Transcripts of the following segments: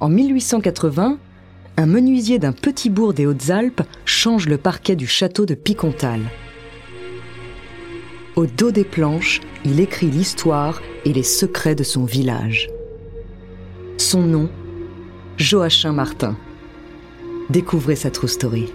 En 1880, un menuisier d'un petit bourg des Hautes-Alpes change le parquet du château de Picontal. Au dos des planches, il écrit l'histoire et les secrets de son village. Son nom, Joachim Martin. Découvrez sa true story.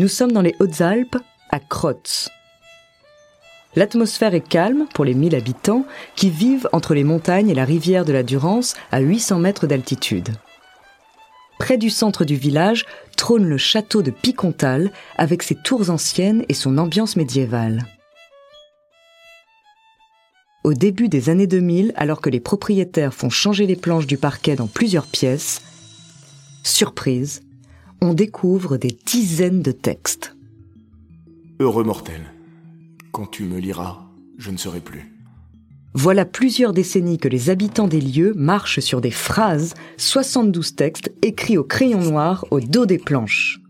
Nous sommes dans les Hautes-Alpes, à Crotz. L'atmosphère est calme pour les 1000 habitants qui vivent entre les montagnes et la rivière de la Durance à 800 mètres d'altitude. Près du centre du village trône le château de Picontal avec ses tours anciennes et son ambiance médiévale. Au début des années 2000, alors que les propriétaires font changer les planches du parquet dans plusieurs pièces, surprise, on découvre des dizaines de textes. Heureux mortel, quand tu me liras, je ne serai plus. Voilà plusieurs décennies que les habitants des lieux marchent sur des phrases, 72 textes écrits au crayon noir au dos des planches.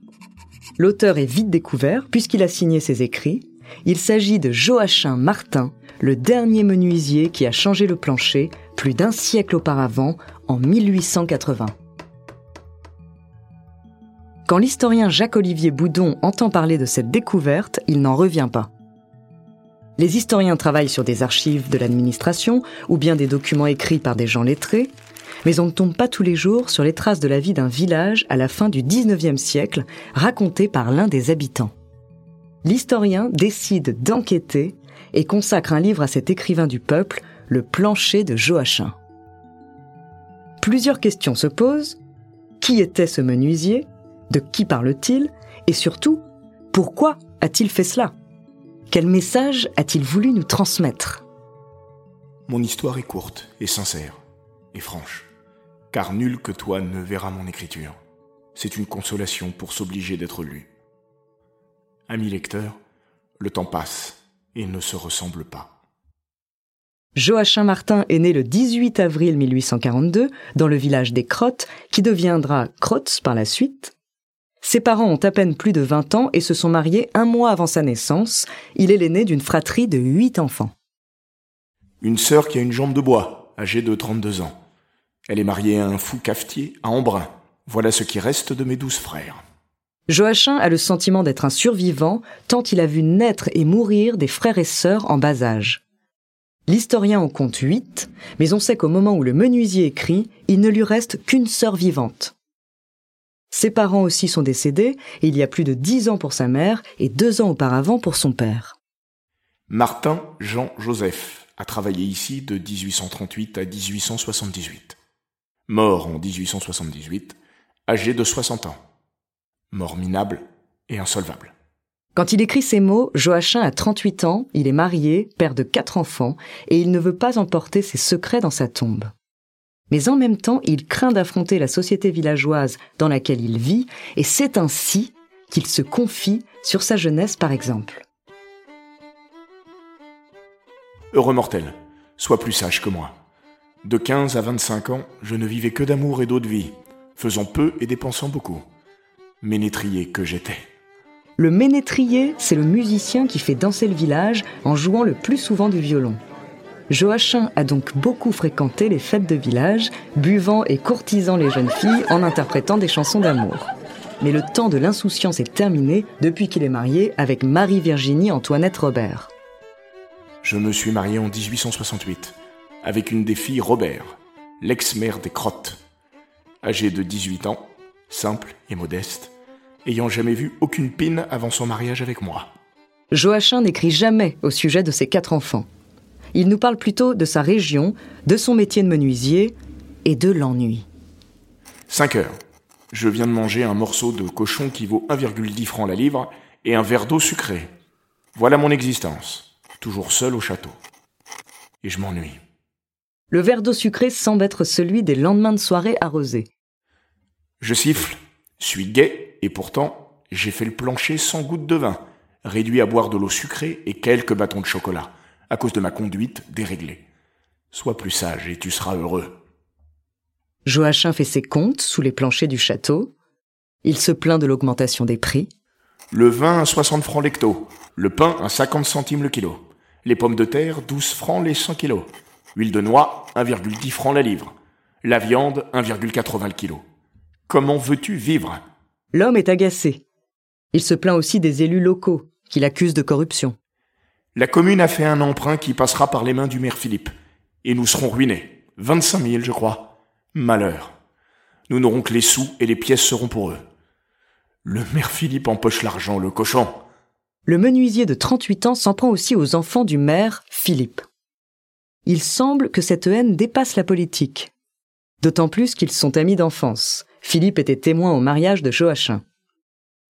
L'auteur est vite découvert puisqu'il a signé ses écrits. Il s'agit de Joachim Martin, le dernier menuisier qui a changé le plancher plus d'un siècle auparavant, en 1880. Quand l'historien Jacques-Olivier Boudon entend parler de cette découverte, il n'en revient pas. Les historiens travaillent sur des archives de l'administration ou bien des documents écrits par des gens lettrés, mais on ne tombe pas tous les jours sur les traces de la vie d'un village à la fin du 19e siècle, raconté par l'un des habitants. L'historien décide d'enquêter et consacre un livre à cet écrivain du peuple, le plancher de Joachim. Plusieurs questions se posent. Qui était ce menuisier? De qui parle-t-il Et surtout, pourquoi a-t-il fait cela? Quel message a-t-il voulu nous transmettre? Mon histoire est courte et sincère et franche, car nul que toi ne verra mon écriture. C'est une consolation pour s'obliger d'être lu. Ami lecteur, le temps passe et ne se ressemble pas. Joachim Martin est né le 18 avril 1842 dans le village des Crottes, qui deviendra Crotz par la suite, ses parents ont à peine plus de 20 ans et se sont mariés un mois avant sa naissance. Il est l'aîné d'une fratrie de huit enfants. Une sœur qui a une jambe de bois, âgée de 32 ans. Elle est mariée à un fou cafetier à Embrun. Voilà ce qui reste de mes douze frères. Joachim a le sentiment d'être un survivant tant il a vu naître et mourir des frères et sœurs en bas âge. L'historien en compte huit, mais on sait qu'au moment où le menuisier écrit, il ne lui reste qu'une sœur vivante. Ses parents aussi sont décédés, il y a plus de dix ans pour sa mère et deux ans auparavant pour son père. Martin Jean Joseph a travaillé ici de 1838 à 1878. Mort en 1878, âgé de 60 ans. Mort minable et insolvable. Quand il écrit ces mots, Joachim a 38 ans, il est marié, père de quatre enfants, et il ne veut pas emporter ses secrets dans sa tombe mais en même temps il craint d'affronter la société villageoise dans laquelle il vit, et c'est ainsi qu'il se confie sur sa jeunesse par exemple. Heureux mortel, sois plus sage que moi. De 15 à 25 ans, je ne vivais que d'amour et d'eau de vie, faisant peu et dépensant beaucoup. Ménétrier que j'étais. Le ménétrier, c'est le musicien qui fait danser le village en jouant le plus souvent du violon. Joachim a donc beaucoup fréquenté les fêtes de village, buvant et courtisant les jeunes filles en interprétant des chansons d'amour. mais le temps de l'insouciance est terminé depuis qu'il est marié avec Marie-Virginie Antoinette Robert. Je me suis marié en 1868 avec une des filles Robert, l'ex-mère des Crottes. Âgée de 18 ans, simple et modeste, ayant jamais vu aucune pine avant son mariage avec moi. Joachim n'écrit jamais au sujet de ses quatre enfants. Il nous parle plutôt de sa région, de son métier de menuisier et de l'ennui. 5 heures. Je viens de manger un morceau de cochon qui vaut 1,10 francs la livre et un verre d'eau sucrée. Voilà mon existence, toujours seul au château. Et je m'ennuie. Le verre d'eau sucrée semble être celui des lendemains de soirée arrosés. Je siffle, suis gai, et pourtant, j'ai fait le plancher sans goutte de vin, réduit à boire de l'eau sucrée et quelques bâtons de chocolat, à cause de ma conduite déréglée. Sois plus sage et tu seras heureux. Joachim fait ses comptes sous les planchers du château. Il se plaint de l'augmentation des prix. Le vin à 60 francs l'hecto, le pain à 50 centimes le kilo, les pommes de terre 12 francs les 100 kilos, huile de noix 1,10 francs la livre, la viande 1,80 le kilo. Comment veux-tu vivre? L'homme est agacé. Il se plaint aussi des élus locaux, qu'il accuse de corruption. La commune a fait un emprunt qui passera par les mains du maire Philippe, et nous serons ruinés. 25 000, je crois. Malheur. Nous n'aurons que les sous et les pièces seront pour eux. Le maire Philippe empoche l'argent, le cochon. Le menuisier de 38 ans s'en prend aussi aux enfants du maire Philippe. Il semble que cette haine dépasse la politique. D'autant plus qu'ils sont amis d'enfance. Philippe était témoin au mariage de Joachim.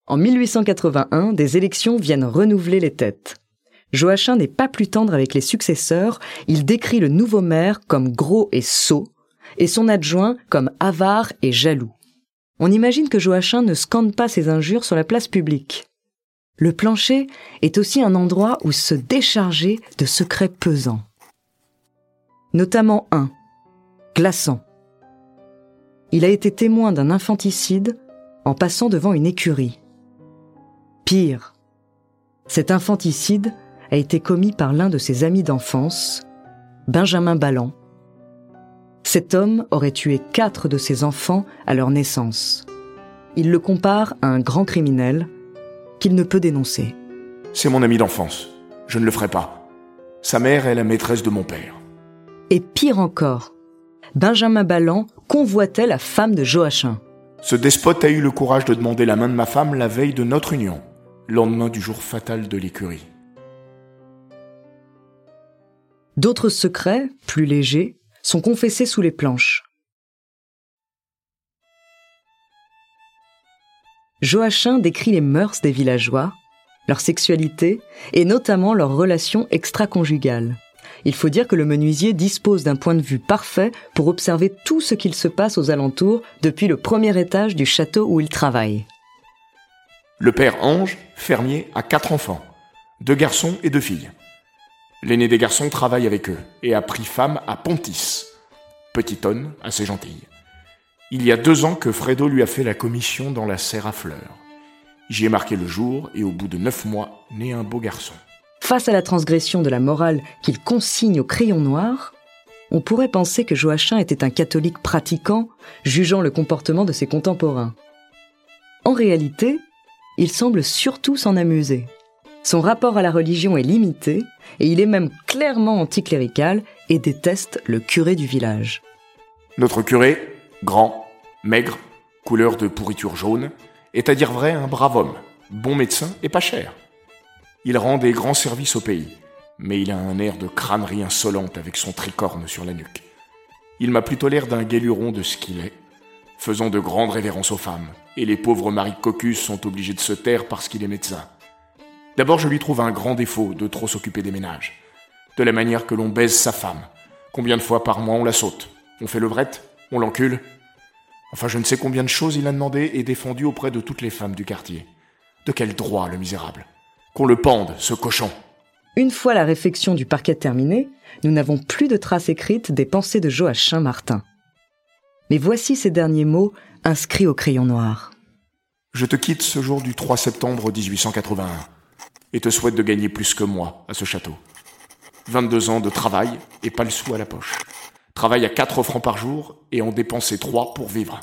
En 1881, des élections viennent renouveler les têtes. Joachim n'est pas plus tendre avec les successeurs, il décrit le nouveau maire comme gros et sot, et son adjoint comme avare et jaloux. On imagine que Joachim ne scande pas ses injures sur la place publique. Le plancher est aussi un endroit où se décharger de secrets pesants. Notamment un, glaçant. Il a été témoin d'un infanticide en passant devant une écurie. Pire, cet infanticide a été commis par l'un de ses amis d'enfance, Benjamin Ballan, cet homme aurait tué quatre de ses enfants à leur naissance. Il le compare à un grand criminel qu'il ne peut dénoncer. C'est mon ami d'enfance. Je ne le ferai pas. Sa mère est la maîtresse de mon père. Et pire encore, Benjamin Ballan convoitait la femme de Joachim. Ce despote a eu le courage de demander la main de ma femme la veille de notre union, lendemain du jour fatal de l'écurie. D'autres secrets, plus légers, sont confessés sous les planches. Joachim décrit les mœurs des villageois, leur sexualité et notamment leurs relations extra-conjugales. Il faut dire que le menuisier dispose d'un point de vue parfait pour observer tout ce qu'il se passe aux alentours depuis le premier étage du château où il travaille. Le père Ange, fermier, a quatre enfants, deux garçons et deux filles. L'aîné des garçons travaille avec eux et a pris femme à Pontis. Petite-onne, assez gentille. Il y a deux ans que Fredo lui a fait la commission dans la serre à fleurs. J'y ai marqué le jour et au bout de neuf mois, né un beau garçon. Face à la transgression de la morale qu'il consigne au crayon noir, on pourrait penser que Joachim était un catholique pratiquant, jugeant le comportement de ses contemporains. En réalité, il semble surtout s'en amuser. Son rapport à la religion est limité et il est même clairement anticlérical et déteste le curé du village. Notre curé, grand, maigre, couleur de pourriture jaune, est à dire vrai un brave homme, bon médecin et pas cher. Il rend des grands services au pays, mais il a un air de crânerie insolente avec son tricorne sur la nuque. Il m'a plutôt l'air d'un guéluron de ce qu'il est, faisant de grandes révérences aux femmes, et les pauvres maris Cocus sont obligés de se taire parce qu'il est médecin. D'abord, je lui trouve un grand défaut de trop s'occuper des ménages. De la manière que l'on baise sa femme. Combien de fois par mois on la saute? On fait le bret On l'encule? Enfin, je ne sais combien de choses il a demandé et défendu auprès de toutes les femmes du quartier. De quel droit, le misérable? Qu'on le pende, ce cochon Une fois la réflexion du parquet terminée, nous n'avons plus de traces écrites des pensées de Joachim Martin. Mais voici ces derniers mots inscrits au crayon noir. Je te quitte ce jour du 3 septembre 1881 et te souhaite de gagner plus que moi à ce château. 22 ans de travail et pas le sou à la poche. Travail à 4 francs par jour et en dépenser 3 pour vivre.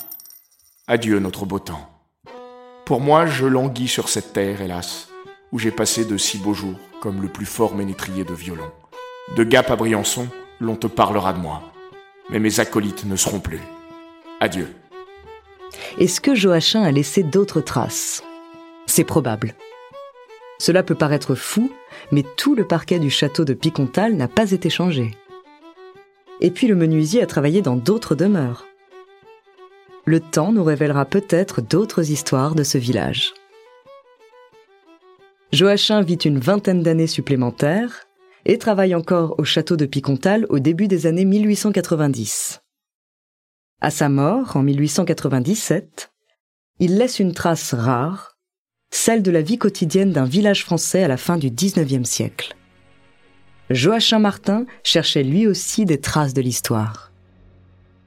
Adieu notre beau temps. Pour moi, je languis sur cette terre, hélas, où j'ai passé de si beaux jours comme le plus fort ménétrier de violon. De Gap à Briançon, l'on te parlera de moi. Mais mes acolytes ne seront plus. Adieu. Est-ce que Joachim a laissé d'autres traces? C'est probable. Cela peut paraître fou, mais tout le parquet du château de Picontal n'a pas été changé. Et puis le menuisier a travaillé dans d'autres demeures. Le temps nous révélera peut-être d'autres histoires de ce village. Joachim vit une vingtaine d'années supplémentaires et travaille encore au château de Picontal au début des années 1890. À sa mort, en 1897, il laisse une trace rare, celle de la vie quotidienne d'un village français à la fin du XIXe siècle. Joachim Martin cherchait lui aussi des traces de l'histoire.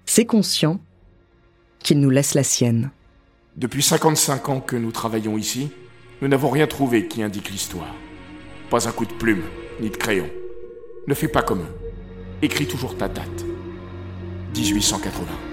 C'est conscient qu'il nous laisse la sienne. Depuis 55 ans que nous travaillons ici, nous n'avons rien trouvé qui indique l'histoire. Pas un coup de plume, ni de crayon. Ne fais pas comme eux. Écris toujours ta date. 1880.